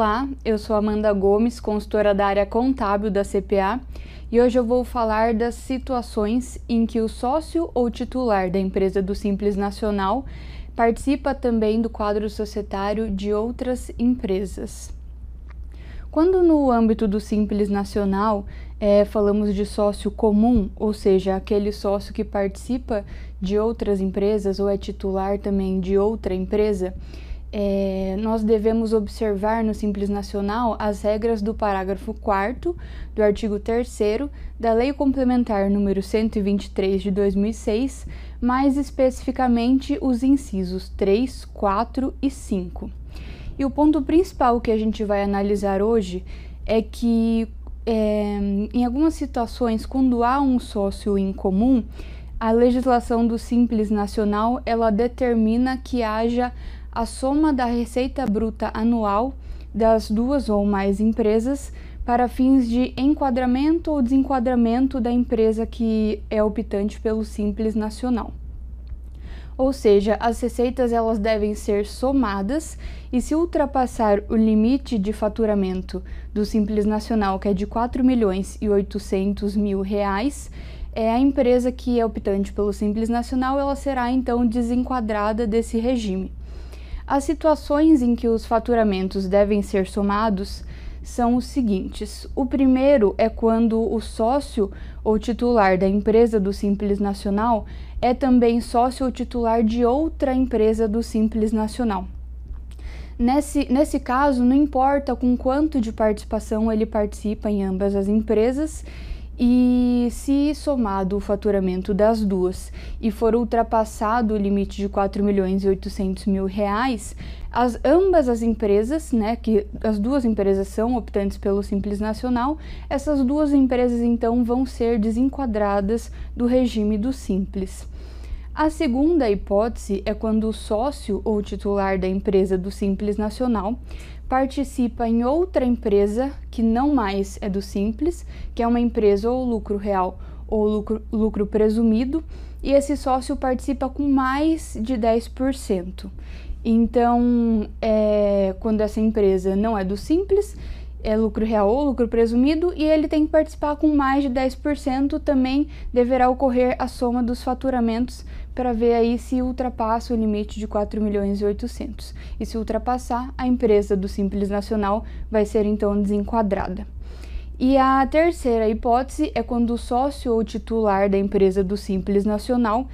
Olá, eu sou Amanda Gomes, consultora da área contábil da CPA, e hoje eu vou falar das situações em que o sócio ou titular da empresa do Simples Nacional participa também do quadro societário de outras empresas. Quando no âmbito do Simples Nacional é, falamos de sócio comum, ou seja, aquele sócio que participa de outras empresas ou é titular também de outra empresa, é, nós devemos observar no Simples Nacional as regras do parágrafo 4 do artigo 3 da Lei Complementar número 123 de 2006, mais especificamente os incisos 3, 4 e 5. E o ponto principal que a gente vai analisar hoje é que é, em algumas situações, quando há um sócio em comum, a legislação do Simples Nacional ela determina que haja a soma da receita bruta anual das duas ou mais empresas para fins de enquadramento ou desenquadramento da empresa que é optante pelo Simples Nacional. Ou seja, as receitas elas devem ser somadas e se ultrapassar o limite de faturamento do Simples Nacional, que é de 4 milhões e 800 mil reais, é a empresa que é optante pelo Simples Nacional, ela será então desenquadrada desse regime. As situações em que os faturamentos devem ser somados são os seguintes: o primeiro é quando o sócio ou titular da empresa do Simples Nacional é também sócio ou titular de outra empresa do Simples Nacional. Nesse, nesse caso, não importa com quanto de participação ele participa em ambas as empresas e se somado o faturamento das duas e for ultrapassado o limite de 4 milhões e 800 mil reais, as, ambas as empresas, né, que as duas empresas são optantes pelo Simples Nacional, essas duas empresas então vão ser desenquadradas do regime do Simples. A segunda hipótese é quando o sócio ou titular da empresa do Simples Nacional participa em outra empresa que não mais é do Simples, que é uma empresa ou lucro real ou lucro, lucro presumido, e esse sócio participa com mais de 10%. Então, é, quando essa empresa não é do Simples, é lucro real ou lucro presumido, e ele tem que participar com mais de 10%, também deverá ocorrer a soma dos faturamentos para ver aí se ultrapassa o limite de 4 milhões e 800. E se ultrapassar, a empresa do Simples Nacional vai ser então desenquadrada. E a terceira hipótese é quando o sócio ou titular da empresa do Simples Nacional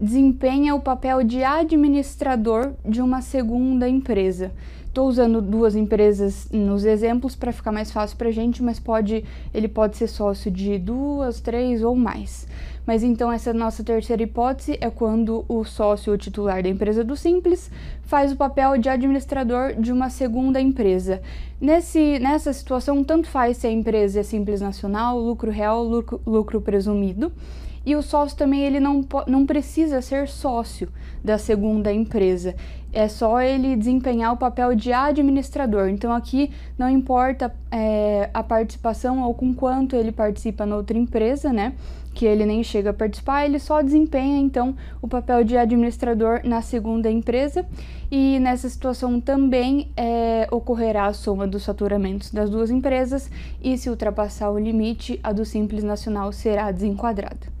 desempenha o papel de administrador de uma segunda empresa. Estou usando duas empresas nos exemplos para ficar mais fácil para a gente, mas pode, ele pode ser sócio de duas, três ou mais. Mas então essa nossa terceira hipótese é quando o sócio ou titular da empresa do Simples faz o papel de administrador de uma segunda empresa. Nesse, nessa situação, tanto faz se a empresa é Simples Nacional, lucro real, lucro, lucro presumido. E o sócio também ele não, não precisa ser sócio da segunda empresa. É só ele desempenhar o papel de administrador. Então aqui não importa é, a participação ou com quanto ele participa na outra empresa, né? Que ele nem chega a participar, ele só desempenha então o papel de administrador na segunda empresa. E nessa situação também é, ocorrerá a soma dos faturamentos das duas empresas e se ultrapassar o limite, a do Simples Nacional será desenquadrada.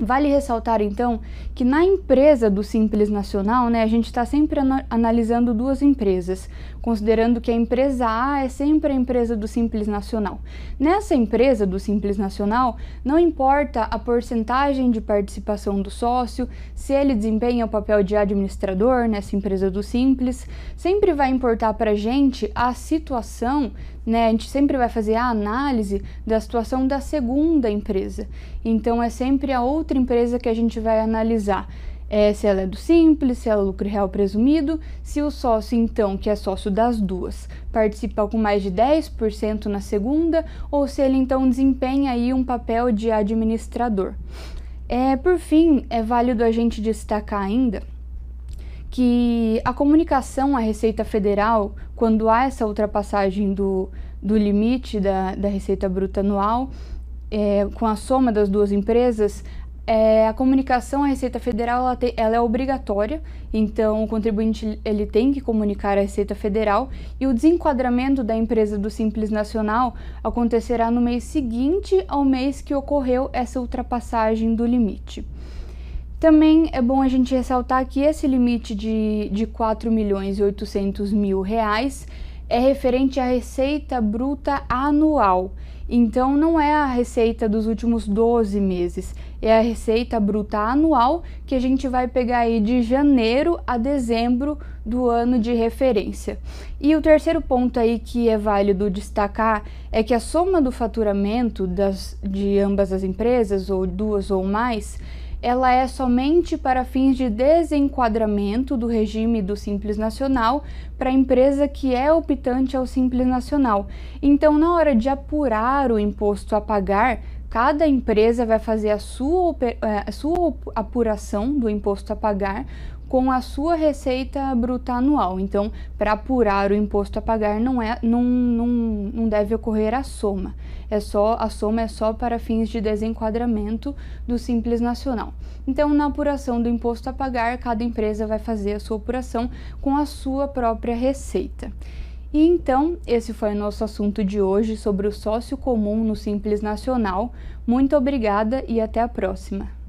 Vale ressaltar então que na empresa do Simples Nacional, né, a gente está sempre analisando duas empresas, considerando que a empresa A é sempre a empresa do Simples Nacional. Nessa empresa do Simples Nacional, não importa a porcentagem de participação do sócio, se ele desempenha o papel de administrador nessa empresa do Simples, sempre vai importar para a gente a situação né? A gente sempre vai fazer a análise da situação da segunda empresa. Então é sempre a outra empresa que a gente vai analisar. É, se ela é do simples, se ela é lucro real presumido, se o sócio, então, que é sócio das duas, participa com mais de 10% na segunda, ou se ele então desempenha aí um papel de administrador. É, por fim, é válido a gente destacar ainda que a comunicação à Receita Federal, quando há essa ultrapassagem do, do limite da, da Receita Bruta Anual, é, com a soma das duas empresas, é, a comunicação à Receita Federal ela, te, ela, é obrigatória, então o contribuinte ele tem que comunicar à Receita Federal e o desenquadramento da empresa do Simples Nacional acontecerá no mês seguinte ao mês que ocorreu essa ultrapassagem do limite. Também é bom a gente ressaltar que esse limite de, de 4 milhões e 800 mil reais é referente à receita bruta anual. Então, não é a receita dos últimos 12 meses, é a receita bruta anual que a gente vai pegar aí de janeiro a dezembro do ano de referência. E o terceiro ponto aí que é válido destacar é que a soma do faturamento das, de ambas as empresas, ou duas ou mais, ela é somente para fins de desenquadramento do regime do Simples Nacional para a empresa que é optante ao Simples Nacional. Então, na hora de apurar o imposto a pagar, cada empresa vai fazer a sua, eh, a sua apuração do imposto a pagar com a sua receita bruta anual. Então, para apurar o imposto a pagar, não, é, não, não, não deve ocorrer a soma. É só a soma é só para fins de desenquadramento do Simples Nacional. Então, na apuração do imposto a pagar, cada empresa vai fazer a sua apuração com a sua própria receita. E então, esse foi o nosso assunto de hoje sobre o sócio comum no Simples Nacional. Muito obrigada e até a próxima!